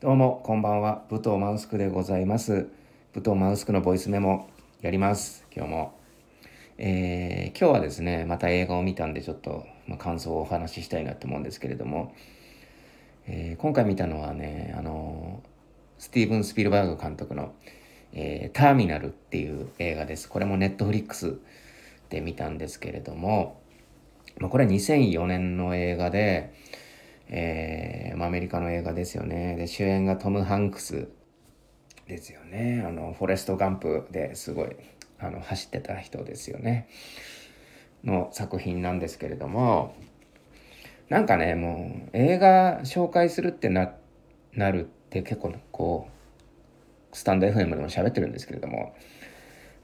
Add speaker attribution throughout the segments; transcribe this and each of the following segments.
Speaker 1: どうも、こんばんは。武藤マウスクでございます。武藤マウスクのボイスメモやります。今日も。えー今日はですね、また映画を見たんで、ちょっと、まあ、感想をお話ししたいなと思うんですけれども、えー今回見たのはね、あのスティーブン・スピルバーグ監督の、えターミナルっていう映画です。これもネットフリックスで見たんですけれども、まあ、これは2004年の映画で、えーまあ、アメリカの映画ですよね。で、主演がトム・ハンクスですよね。あの、フォレスト・ガンプですごい、あの、走ってた人ですよね。の作品なんですけれども、なんかね、もう、映画紹介するってな、なるって結構こう、スタンド FM でも喋ってるんですけれども、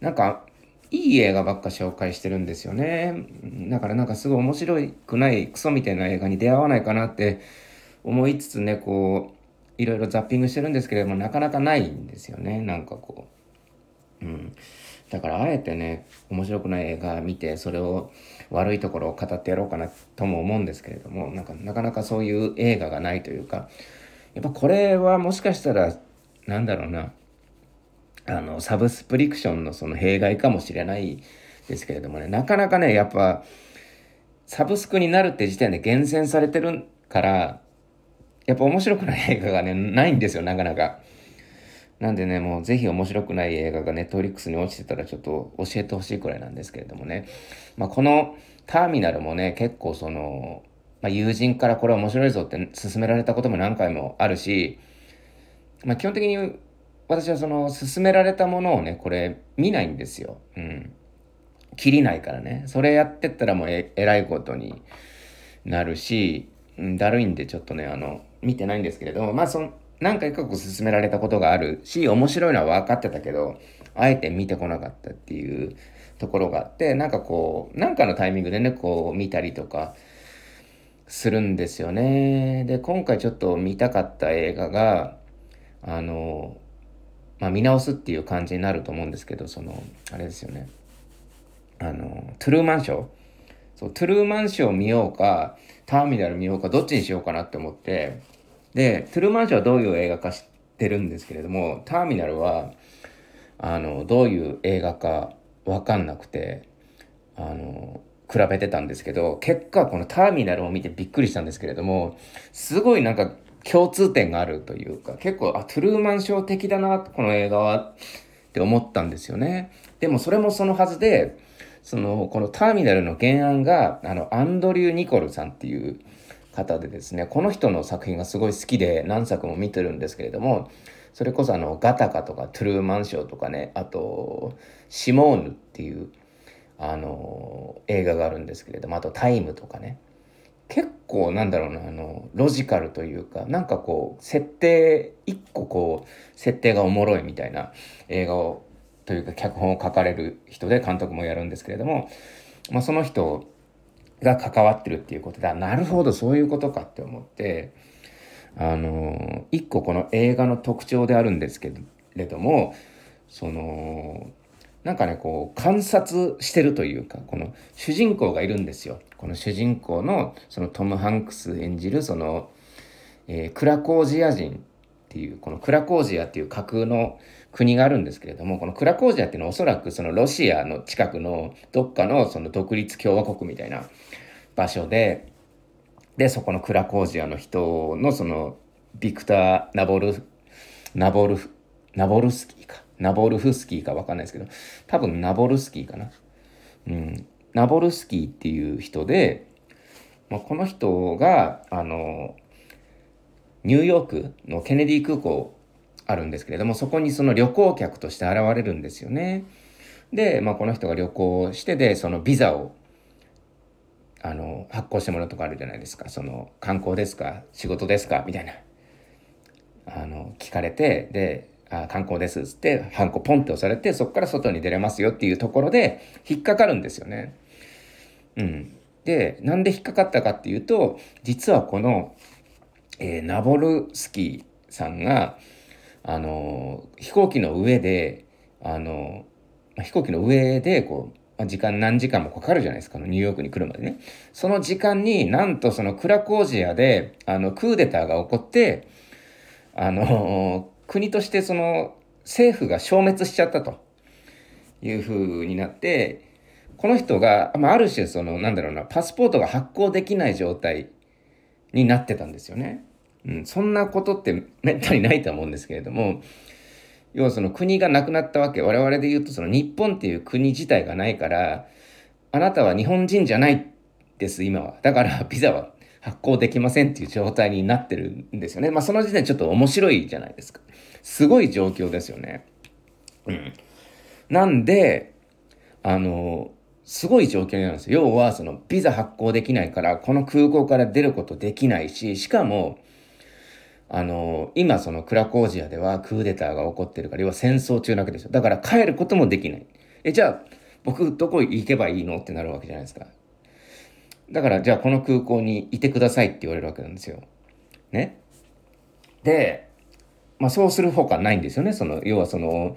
Speaker 1: なんか、いい映画ばっか紹介してるんですよね。だからなんかすごい面白くないクソみたいな映画に出会わないかなって思いつつね、こう、いろいろザッピングしてるんですけれども、なかなかないんですよね。なんかこう。うん。だからあえてね、面白くない映画見て、それを悪いところを語ってやろうかなとも思うんですけれども、なんかなかなかそういう映画がないというか、やっぱこれはもしかしたら、なんだろうな、あの、サブスプリクションのその弊害かもしれないですけれどもね、なかなかね、やっぱ、サブスクになるって時点で厳選されてるから、やっぱ面白くない映画がね、ないんですよ、なかなか。なんでね、もうぜひ面白くない映画がネットフリックスに落ちてたらちょっと教えてほしいくらいなんですけれどもね。まあ、このターミナルもね、結構その、まあ、友人からこれ面白いぞって勧められたことも何回もあるし、まあ、基本的に私はその勧められたものをね、これ見ないんですよ。うん。切りないからね。それやってったらもうええらいことになるし、うんだるいんでちょっとね、あの、見てないんですけれども、まあその、何回かこう勧められたことがあるし、面白いのは分かってたけど、あえて見てこなかったっていうところがあって、なんかこう、なんかのタイミングでね、こう見たりとかするんですよね。で、今回ちょっと見たかった映画が、あの、まあ見直すっていう感じになると思うんですけど、その、あれですよね。あの、トゥルーマンショー？そう、トゥルーマンショー見ようか、ターミナル見ようか、どっちにしようかなって思って、で、トゥルーマンショーはどういう映画か知ってるんですけれども、ターミナルは、あの、どういう映画かわかんなくて、あの、比べてたんですけど、結果このターミナルを見てびっくりしたんですけれども、すごいなんか共通点があるというか、結構、あ、トゥルーマンショー的だな、この映画は、って思ったんですよね。でもそれもそのはずで、その、このターミナルの原案が、あの、アンドリュー・ニコルさんっていう方でですね、この人の作品がすごい好きで何作も見てるんですけれども、それこそあの、ガタカとかトゥルーマンショーとかね、あと、シモーヌっていう、あの、映画があるんですけれども、あとタイムとかね、結構なんだろうな、あの、ロジカルというか、なんかこう、設定、一個こう、設定がおもろいみたいな映画を、というか脚本を書かれる人で監督もやるんですけれども、まあその人が関わってるっていうことで、なるほど、そういうことかって思って、あの、一個この映画の特徴であるんですけれども、その、なんかね、こう、観察してるというか、この主人公がいるんですよ。この主人公の、そのトム・ハンクス演じる、その、えークラコージア人っていう、このクラコージアっていう架空の国があるんですけれども、このクラコージアっていうのはおそらくそのロシアの近くのどっかのその独立共和国みたいな場所で、で、そこのクラコージアの人のそのビクター・ナボル、ナボル、ナボルスキーか。ナボルフスキーかわかんないですけど、多分ナボルスキーかな。うん。ナボルスキーっていう人で、まあ、この人が、あの、ニューヨークのケネディ空港あるんですけれども、そこにその旅行客として現れるんですよね。で、まあ、この人が旅行してで、そのビザを、あの、発行してもらうとかあるじゃないですか。その、観光ですか？仕事ですか？みたいな。あの、聞かれて、で、あ観光ですっつって、ハンコポンって押されて、そこから外に出れますよっていうところで、引っかかるんですよね。うん。で、なんで引っかかったかっていうと、実はこの、えーナボルスキーさんが、あの飛行機の上で、あの飛行機の上で、こう、時間何時間もかかるじゃないですか、ニューヨークに来るまでね。その時間になんとそのクラコージアで、あの、クーデターが起こって、あの、国としてその政府が消滅しちゃったというふうになって、この人が、まあ、ある種その、なんだろうな、パスポートが発行できない状態になってたんですよね。うん、そんなことってめったにないと思うんですけれども、要はその国がなくなったわけ。我々で言うとその日本っていう国自体がないから、あなたは日本人じゃないです、今は。だからビザは発行できませんっていう状態になってるんですよね。まあその時点ちょっと面白いじゃないですか。すごい状況ですよね。うん。なんで、あの、すごい状況なんですよ。要は、その、ビザ発行できないから、この空港から出ることできないし、しかも、あの、今そのクラコージアではクーデターが起こってるから、要は戦争中なわけですよ。だから帰ることもできない。え、じゃあ、僕どこ行けばいいの？ってなるわけじゃないですか。だから、じゃあこの空港にいてくださいって言われるわけなんですよ。ね。で、まあそうするほかないんですよね。その、要はその、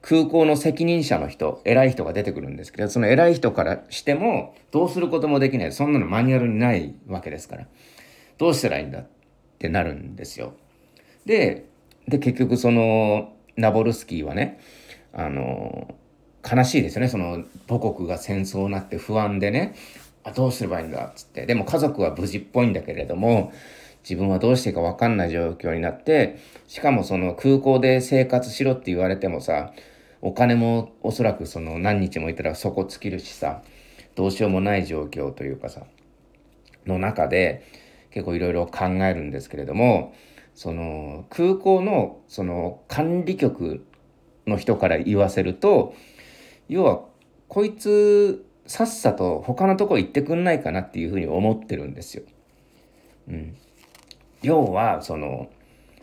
Speaker 1: 空港の責任者の人、偉い人が出てくるんですけど、その偉い人からしても、どうすることもできない。そんなのマニュアルにないわけですから。どうしたらいいんだってなるんですよ。で、で、結局その、ナボルスキーはね、あの、悲しいですよね。その、母国が戦争になって不安でね、あ、どうすればいいんだっつって。でも家族は無事っぽいんだけれども、自分はどうしていいかわかんない状況になって、しかもその空港で生活しろって言われてもさ、お金もおそらくその何日もいたら底尽きるしさ、どうしようもない状況というかさ、の中で結構いろいろ考えるんですけれども、その空港のその管理局の人から言わせると、要はこいつさっさと他のとこ行ってくんないかなっていうふうに思ってるんですよ。うん。要は、その、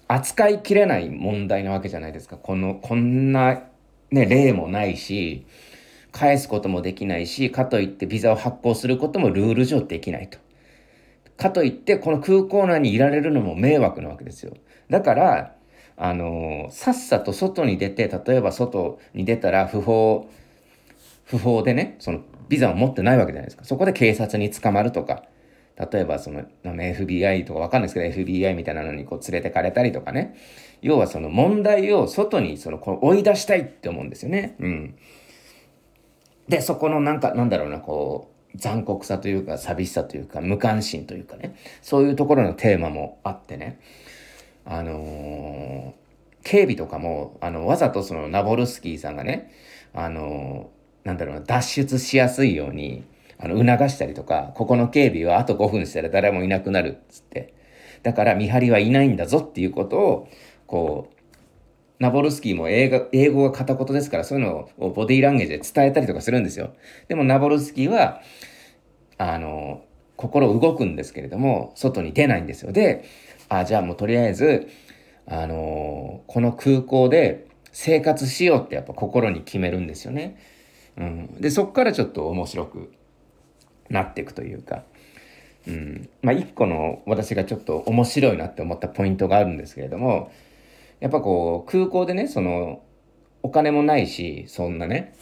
Speaker 1: 扱いきれない問題なわけじゃないですか。この、こんな、ね、例もないし、返すこともできないし、かといってビザを発行することもルール上できないと。かといって、この空港内にいられるのも迷惑なわけですよ。だから、あのさっさと外に出て、例えば外に出たら不法、不法でね、そのビザを持ってないわけじゃないですか。そこで警察に捕まるとか、例えばその FBI とかわかんないですけど FBI みたいなのにこう連れてかれたりとかね。要はその問題を外にそのこう追い出したいって思うんですよね。うん。で、そこのなんか、なんだろうな、こう、残酷さというか寂しさというか無関心というかね。そういうところのテーマもあってね。あのー、警備とかも、あの、わざとそのナボルスキーさんがね、あのー、なんだろうな、脱出しやすいように、あの、促したりとか、ここの警備はあと5分したら誰もいなくなるっつって。だから見張りはいないんだぞっていうことを、こう、ナボルスキーも英語英語が片言ですから、そういうのをボディーランゲージで伝えたりとかするんですよ。でもナボルスキーは、あの、心動くんですけれども、外に出ないんですよ。で、あ、じゃあもうとりあえず、あのこの空港で生活しようってやっぱ心に決めるんですよね。うん。で、そっからちょっと面白くなっていくというか、うん、まあ一個の私がちょっと面白いなって思ったポイントがあるんですけれども、やっぱこう空港でね、そのお金もないし、そんなね、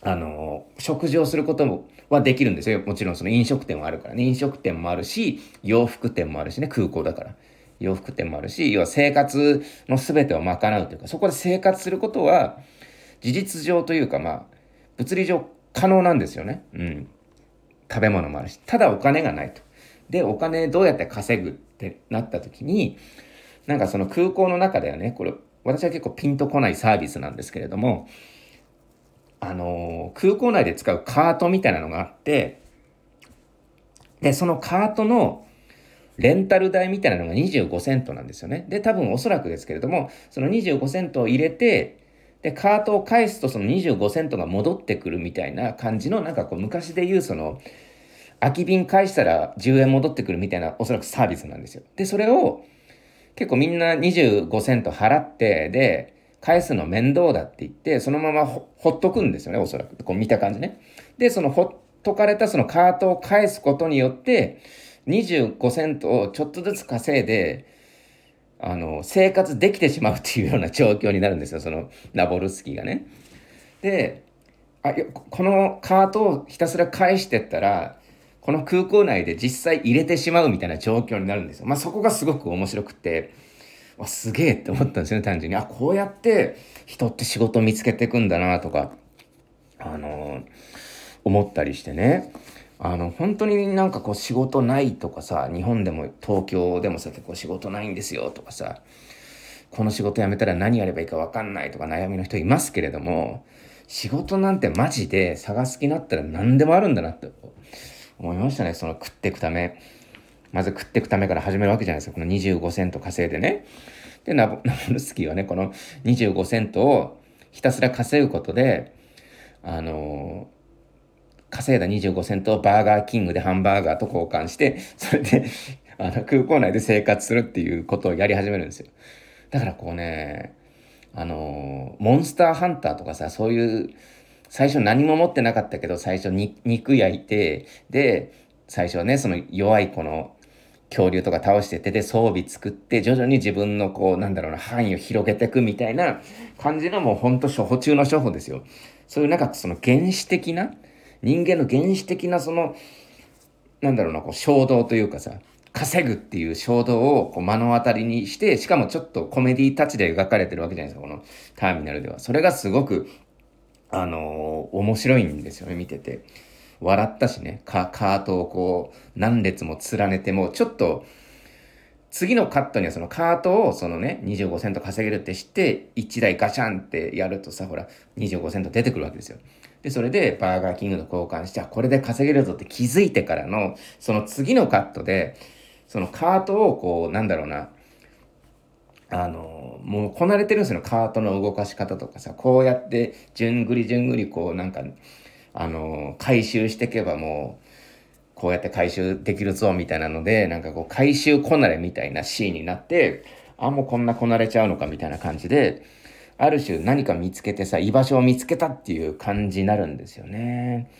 Speaker 1: あの、食事をすることもはできるんですよ。もちろんその飲食店はあるからね。飲食店もあるし、洋服店もあるしね、空港だから。洋服店もあるし、要は生活の全てを賄うというか、そこで生活することは、事実上というか、まあ、物理上可能なんですよね。うん。食べ物もあるし、ただお金がないと。で、お金どうやって稼ぐってなった時に、なんかその空港の中ではね、これ、私は結構ピンとこないサービスなんですけれども、あのー、空港内で使うカートみたいなのがあって、で、そのカートのレンタル代みたいなのが25セントなんですよね。で、多分おそらくですけれども、その25セントを入れて、で、カートを返すとその25セントが戻ってくるみたいな感じの、なんかこう昔で言うその、空き瓶返したら10円戻ってくるみたいなおそらくサービスなんですよ。で、それを結構みんな25セント払って、で、返すの面倒だって言って、そのままほっとくんですよね、おそらく。こう見た感じね。で、そのほっとかれたそのカートを返すことによって、25セントをちょっとずつ稼いで、あの、生活できてしまうっていうような状況になるんですよ、そのナボルスキーがね。で、あこのカートをひたすら返してったら、この空港内で実際入れてしまうみたいな状況になるんですよ。まあそこがすごく面白くて、わすげえって思ったんですよね単純にあこうやって人って仕事を見つけていくんだなとかあの思ったりしてねあの本当になんかこう仕事ないとかさ日本でも東京でもさ結構仕事ないんですよとかさこの仕事辞めたら何やればいいか分かんないとか悩みの人いますけれども仕事なんてマジで探す気になったら何でもあるんだなって思いましたね。その食っていくため。まず食っていくためから始めるわけじゃないですか。この25セント稼いでね。で ナボルスキーはねこの25セントをひたすら稼ぐことであの稼いだ25セントをバーガーキングでハンバーガーと交換して、それであの空港内で生活するっていうことをやり始めるんですよ。だからこうね、あのモンスターハンターとかさ、そういう、最初何も持ってなかったけど、最初に肉焼いて、で、最初はね、その弱いこの恐竜とか倒しててで装備作って徐々に自分のこうなんだろうな範囲を広げていくみたいな感じのもうほんと初歩中の初歩ですよ。そういうなんかその原始的な人間の原始的なそのなんだろうなこう衝動というかさ稼ぐっていう衝動をこう目の当たりにしてしかもちょっとコメディタッチで描かれてるわけじゃないですかこのターミナルでは。それがすごくあのー、面白いんですよね見てて。笑ったしね、カートをこう、何列も連ねても、ちょっと、次のカットにはそのカートをそのね、25セント稼げるって知って、1台ガシャンってやるとさ、ほら、25セント出てくるわけですよ。で、それでバーガーキングと交換して、あ、これで稼げるぞって気づいてからの、その次のカットで、そのカートをこう、なんだろうな、あの、もうこなれてるんですよ、カートの動かし方とかさ、こうやって、じゅんぐりじゅんぐりこう、なんか、あの、回収していけばもう、こうやって回収できるぞみたいなので、なんかこう回収こなれみたいなシーンになって、あ、もうこんなこなれちゃうのかみたいな感じで、ある種何か見つけてさ、居場所を見つけたっていう感じになるんですよね。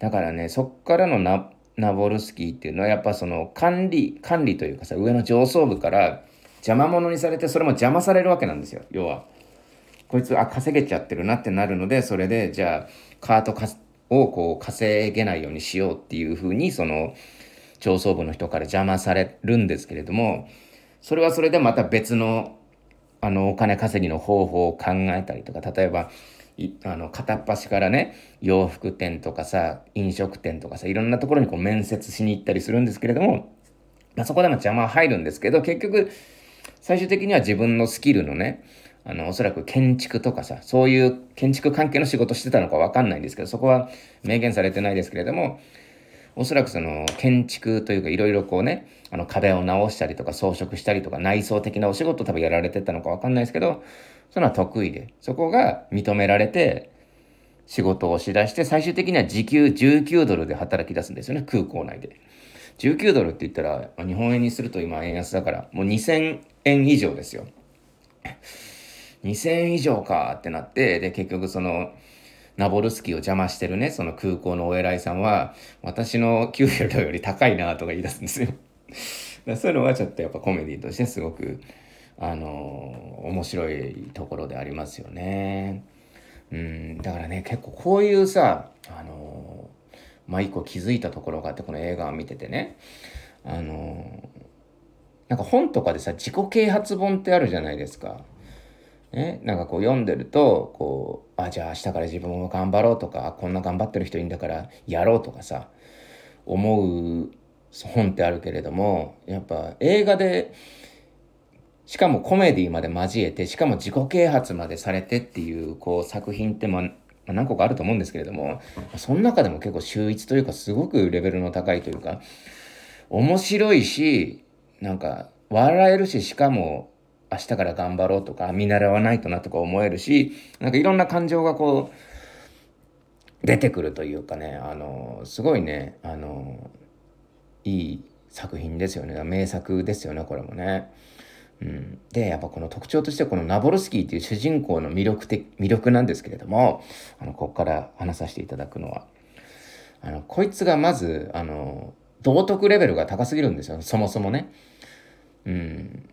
Speaker 1: だからね、そっからのナナボルスキーっていうのはやっぱその管理、管理というかさ、上の上層部から邪魔者にされて、それも邪魔されるわけなんですよ、要は。こいつ、あ、稼げちゃってるなってなるので、それで、じゃあ、カートをこう稼げないようにしようっていうふうに、その、上層部の人から邪魔されるんですけれども、それはそれでまた別の、あの、お金稼ぎの方法を考えたりとか、例えば、あの、片っ端からね、洋服店とかさ、飲食店とかさ、いろんなところにこう面接しに行ったりするんですけれども、まあ、そこでも邪魔は入るんですけど、結局、最終的には自分のスキルのね、あの、おそらく建築とかさ、そういう建築関係の仕事してたのかわかんないんですけど、そこは明言されてないですけれども、おそらくその建築というかいろいろこうね、あの壁を直したりとか装飾したりとか内装的なお仕事多分やられてたのかわかんないですけど、そのは得意で、そこが認められて仕事をしだして最終的には時給19ドルで働き出すんですよね、空港内で。19ドルって言ったら、日本円にすると今円安だから、もう2000円以上ですよ。2000円以上かってなって、で、結局その、ナボルスキーを邪魔してるね、その空港のお偉いさんは、私の給料より高いなとか言い出すんですよ。だそういうのはちょっとやっぱコメディとしてすごく、あのー、面白いところでありますよね。うん、だからね、結構こういうさ、あのー、まあ一個気づいたところがあって、この映画を見ててね、あのー、なんか本とかでさ、自己啓発本ってあるじゃないですか。ね、なんかこう読んでると、こう、あ、じゃあ明日から自分も頑張ろうとか、こんな頑張ってる人いいんだからやろうとかさ、思う本ってあるけれども、やっぱ映画で、しかもコメディまで交えて、しかも自己啓発までされてっていう、こう作品ってまあ、何個かあると思うんですけれども、その中でも結構秀逸というか、すごくレベルの高いというか、面白いし、なんか、笑えるし、しかも、明日から頑張ろうとか、見習わないとなとか思えるし、なんかいろんな感情がこう、出てくるというかね、あの、すごいね、あの、いい作品ですよね。名作ですよね、これもね。うん、で、やっぱこの特徴としてこのナボルスキーっていう主人公の魅力的、魅力なんですけれども、あの、ここから話させていただくのは、あの、こいつがまず、あの、道徳レベルが高すぎるんですよ、そもそもね。うん。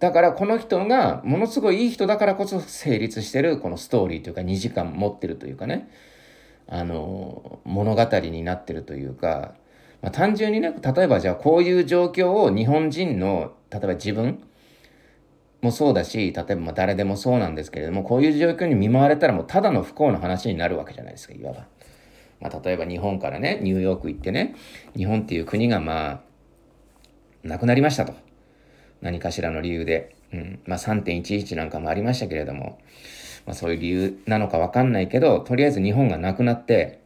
Speaker 1: だからこの人がものすごいいい人だからこそ成立してるこのストーリーというか2時間持ってるというかねあの物語になってるというか、まあ、単純にね例えばじゃあこういう状況を日本人の例えば自分もそうだし、例えばま誰でもそうなんですけれども、こういう状況に見舞われたらもうただの不幸の話になるわけじゃないですか、いわば。まあ例えば日本からね、ニューヨーク行ってね、日本っていう国がまあ、なくなりましたと。何かしらの理由で。うん。まあ3.11なんかもありましたけれども、まあそういう理由なのかわかんないけど、とりあえず日本がなくなって、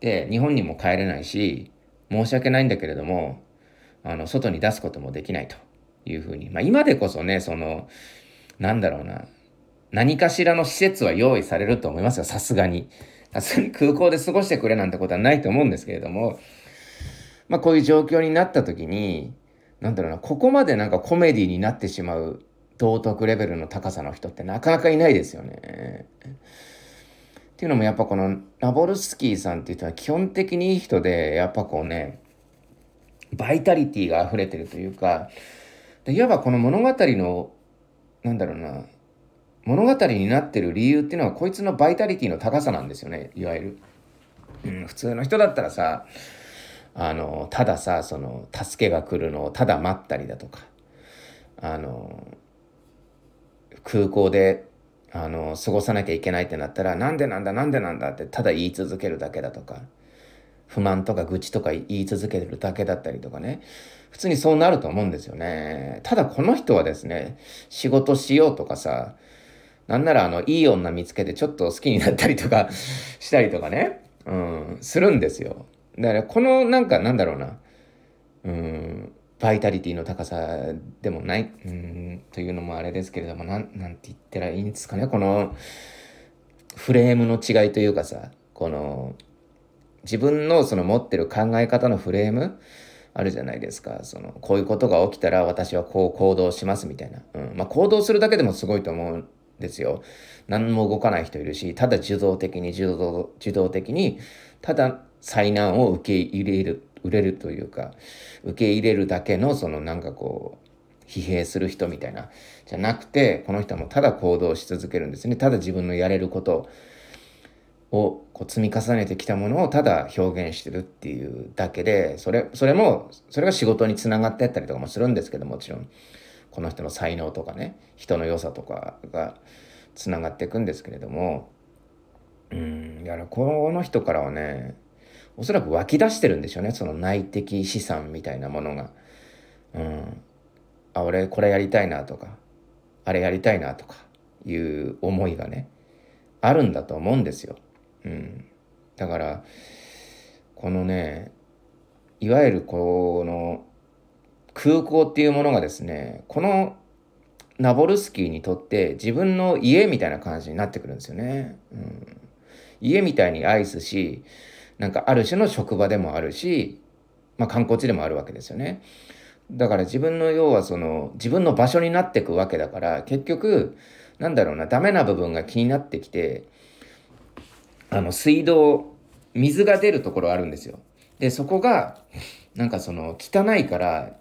Speaker 1: で、日本にも帰れないし、申し訳ないんだけれども、あの、外に出すこともできないと。いうふうに。まあ今でこそね、その、なんだろうな、何かしらの施設は用意されると思いますよ、さすがに。さすがに空港で過ごしてくれなんてことはないと思うんですけれども、まあこういう状況になった時に、なんだろうな、ここまでなんかコメディになってしまう道徳レベルの高さの人ってなかなかいないですよね。っていうのもやっぱこのナボルスキーさんっていう人は基本的にいい人で、やっぱこうね、バイタリティが溢れてるというか、でいわばこの物語のなんだろうな物語になってる理由っていうのはこいつのバイタリティの高さなんですよねいわゆる、うん、普通の人だったらさあのたださその助けが来るのをただ待ったりだとかあの空港であの過ごさなきゃいけないってなったらなんでなんだなんでなんだってただ言い続けるだけだとか不満とか愚痴とか言い続けるだけだったりとかね。普通にそうなると思うんですよね。ただこの人はですね、仕事しようとかさ、なんならあの、いい女見つけてちょっと好きになったりとかしたりとかね、うん、するんですよ。だからこのなんかなんだろうな、うん、バイタリティの高さでもない、うん、というのもあれですけれども、なん、なんて言ったらいいんですかね、この、フレームの違いというかさ、この、自分のその持ってる考え方のフレームあるじゃないですか。その、こういうことが起きたら私はこう行動しますみたいな。うん。まあ、行動するだけでもすごいと思うんですよ。何も動かない人いるし、ただ受動的に受動、受動的に、ただ災難を受け入れる、売れるというか、受け入れるだけの、そのなんかこう、疲弊する人みたいな。じゃなくて、この人もただ行動し続けるんですね。ただ自分のやれることをこう積み重ねてきたものをただ表現してるっていうだけでそれそれもそれが仕事につながってったりとかもするんですけどもちろんこの人の才能とかね人の良さとかがつながっていくんですけれどもうんいやこの人からはねおそらく湧き出してるんでしょうねその内的資産みたいなものが。うん、あ俺これやりたいなとかあれやりたいなとかいう思いがねあるんだと思うんですよ。うん。だから、このね、いわゆるこの空港っていうものがですね、このナボルスキーにとって自分の家みたいな感じになってくるんですよね。うん、家みたいに愛すし、なんかある種の職場でもあるし、まあ観光地でもあるわけですよね。だから自分の要はその自分の場所になっていくわけだから結局なんだろうなダメな部分が気になってきてあの、水道、水が出るところあるんですよ。で、そこが、なんかその、汚いから、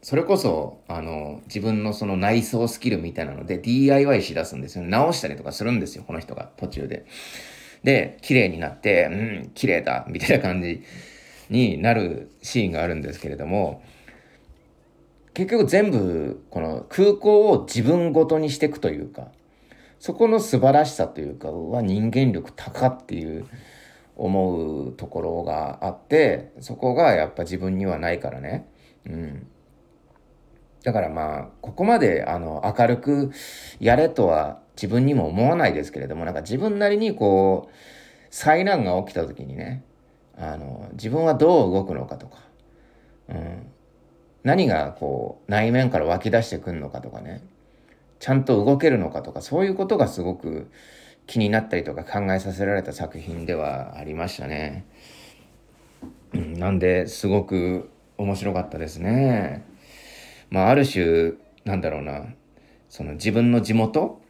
Speaker 1: それこそ、あの、自分のその内装スキルみたいなので DIY しだすんですよね。直したりとかするんですよ、この人が途中で。で、綺麗になって、うん、綺麗だ、みたいな感じになるシーンがあるんですけれども、結局全部、この空港を自分ごとにしていくというか、そこの素晴らしさというかうわ人間力高っていう思うところがあってそこがやっぱ自分にはないからね。うん、だからまあここまであの明るくやれとは自分にも思わないですけれどもなんか自分なりにこう災難が起きた時にねあの自分はどう動くのかとか、うん、何がこう内面から湧き出してくるのかとかねちゃんと動けるのかとかそういうことがすごく気になったりとか考えさせられた作品ではありましたね。うん、なんですごく面白かったですね。まあある種なんだろうなその自分の地元、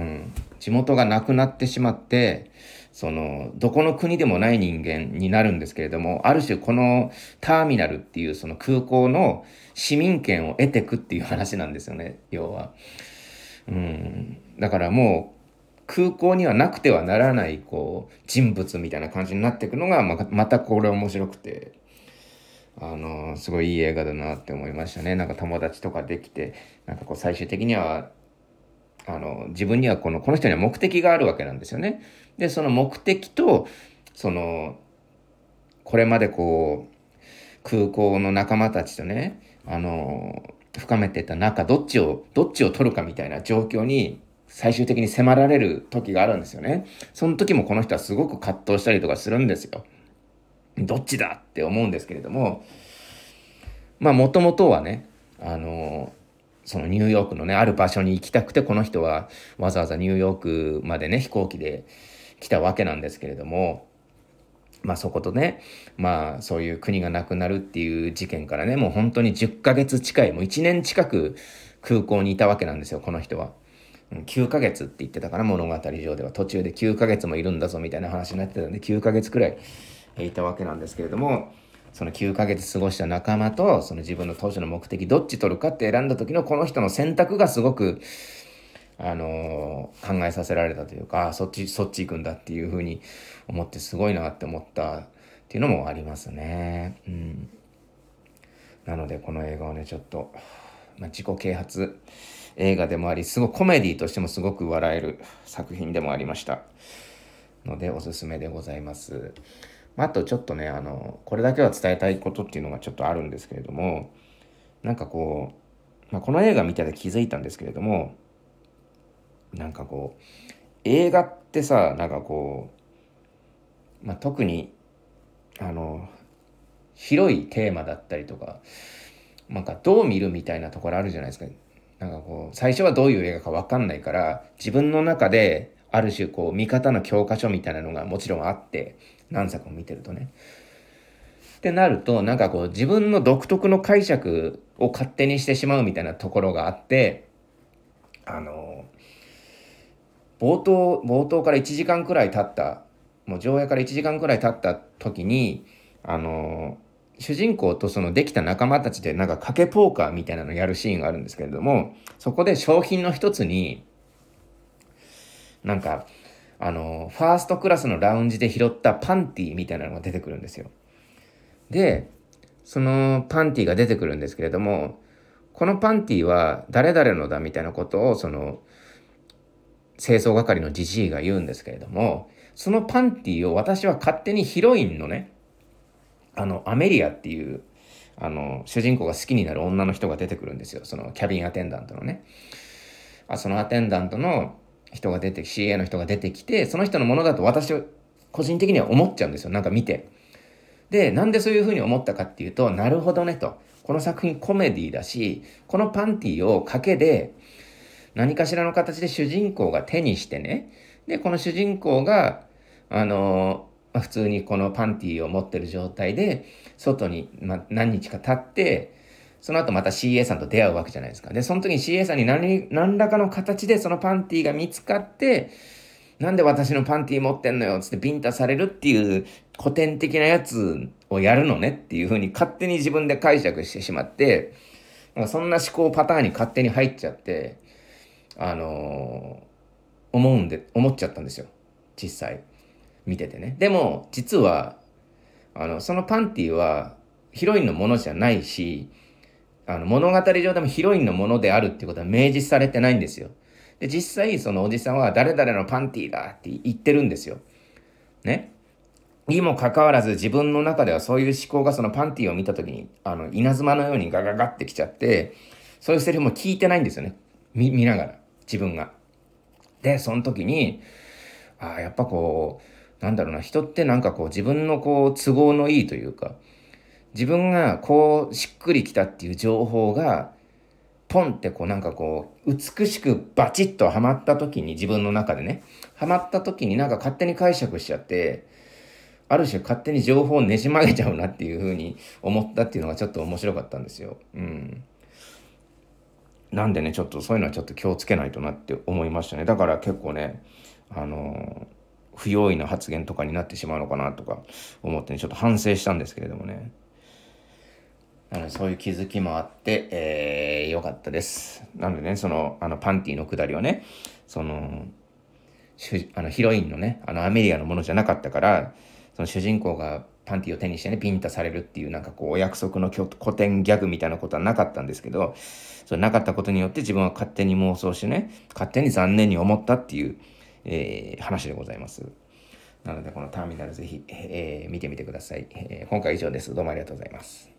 Speaker 1: うん、地元がなくなってしまってそのどこの国でもない人間になるんですけれどもある種このターミナルっていうその空港の市民権を得てくっていう話なんですよね要は。うん、だからもう空港にはなくてはならないこう人物みたいな感じになっていくのがままたこれ面白くて、あのすごいいい映画だなって思いましたね。なんか友達とかできてなんかこう最終的にはあの自分にはこのこの人には目的があるわけなんですよね。でその目的とそのこれまでこう空港の仲間たちとねあの深めてた仲どっちをどっちを取るかみたいな状況に最終的に迫られる時があるんですよね。その時もこの人はすごく葛藤したりとかするんですよ。どっちだって思うんですけれどもまあもともとはねあのそのニューヨークのねある場所に行きたくてこの人はわざわざニューヨークまでね飛行機で来たわけなんですけれどもまあそことねまあそういう国がなくなるっていう事件からねもう本当に10ヶ月近いもう1年近く空港にいたわけなんですよこの人は。9ヶ月って言ってたから物語上では途中で9ヶ月もいるんだぞみたいな話になってたんで9ヶ月くらいいたわけなんですけれどもその9ヶ月過ごした仲間とその自分の当初の目的どっち取るかって選んだ時のこの人の選択がすごくあのー、考えさせられたというかそっちそっち行くんだっていうふうに思ってすごいなって思ったっていうのもありますね。うん、なのでこの映画をねちょっと、まあ、自己啓発映画でもありすごいコメディとしてもすごく笑える作品でもありましたのでおすすめでございます。あとちょっとねあのこれだけは伝えたいことっていうのがちょっとあるんですけれどもなんかこう、まあ、この映画見てて気づいたんですけれどもなんかこう映画ってさなんかこう、まあ、特にあの広いテーマだったりとかなんかどう見るみたいなところあるじゃないですか。なんかこう最初はどういう映画か分かんないから自分の中である種こう見方の教科書みたいなのがもちろんあって何作も見てるとね。ってなるとなんかこう自分の独特の解釈を勝手にしてしまうみたいなところがあってあの冒頭冒頭から1時間くらい経ったもう上映から1時間くらい経った時にあの主人公とそのできた仲間たちでなんか賭けポーカーみたいなのやるシーンがあるんですけれどもそこで商品の一つになんかあのファーストクラスのラウンジで拾ったパンティみたいなのが出てくるんですよ。でそのパンティが出てくるんですけれどもこのパンティは誰々のだみたいなことをその清掃係のじじいが言うんですけれどもそのパンティを私は勝手にヒロインのねあのアメリアっていうあの主人公が好きになる女の人が出てくるんですよそのキャビンアテンダントのねあそのアテンダントの人が出て CA の人が出てきてその人のものだと私個人的には思っちゃうんですよ。なんか見て。でなんでそういうふうに思ったかっていうとなるほどねと。この作品コメディだしこのパンティを賭けで何かしらの形で主人公が手にしてね。でこの主人公があのま、普通にこのパンティを持ってる状態で外に、ま何日か経ってその後また CA さんと出会うわけじゃないですか。で、その時に CA さんに何何らかの形でそのパンティが見つかって、なんで私のパンティ持ってんのよつってビンタされるっていう古典的なやつをやるのねっていうふうに勝手に自分で解釈してしまって、なんかそんな思考パターンに勝手に入っちゃって、あのー、思うんで、思っちゃったんですよ。実際。見ててね。でも、実は、あの、そのパンティはヒロインのものじゃないし、あの物語上でもヒロインのものであるっていうことは明示されてないんですよ。で、実際そのおじさんは誰々のパンティーだって言ってるんですよ。ね？にもかかわらず自分の中ではそういう思考がそのパンティーを見た時に、あの、稲妻のようにガガガってきちゃって、そういうセリフも聞いてないんですよね。見、見ながら。自分が。で、その時に、ああ、やっぱこう、なんだろうな、人ってなんかこう自分のこう都合のいいというか、自分がこうしっくりきたっていう情報がポンってこうなんかこう美しくバチッとはまった時に自分の中でねはまった時になんか勝手に解釈しちゃってある種勝手に情報をねじ曲げちゃうなっていうふうに思ったっていうのがちょっと面白かったんですよ。うん。なんでねちょっとそういうのはちょっと気をつけないとなって思いましたね。だから結構ねあの不用意な発言とかになってしまうのかなとか思ってねちょっと反省したんですけれどもね。なのそういう気づきもあって、えー、よかったです。なのでね、その、あの、パンティのくだりはね、その、あのヒロインのね、あのアメリアのものじゃなかったから、その主人公がパンティを手にしてね、ピンタされるっていうなんかこう、お約束の古典ギャグみたいなことはなかったんですけど、それなかったことによって自分は勝手に妄想してね、勝手に残念に思ったっていう、えー、話でございます。なので、このターミナルぜひ、えー、見てみてください、えー。今回以上です。どうもありがとうございます。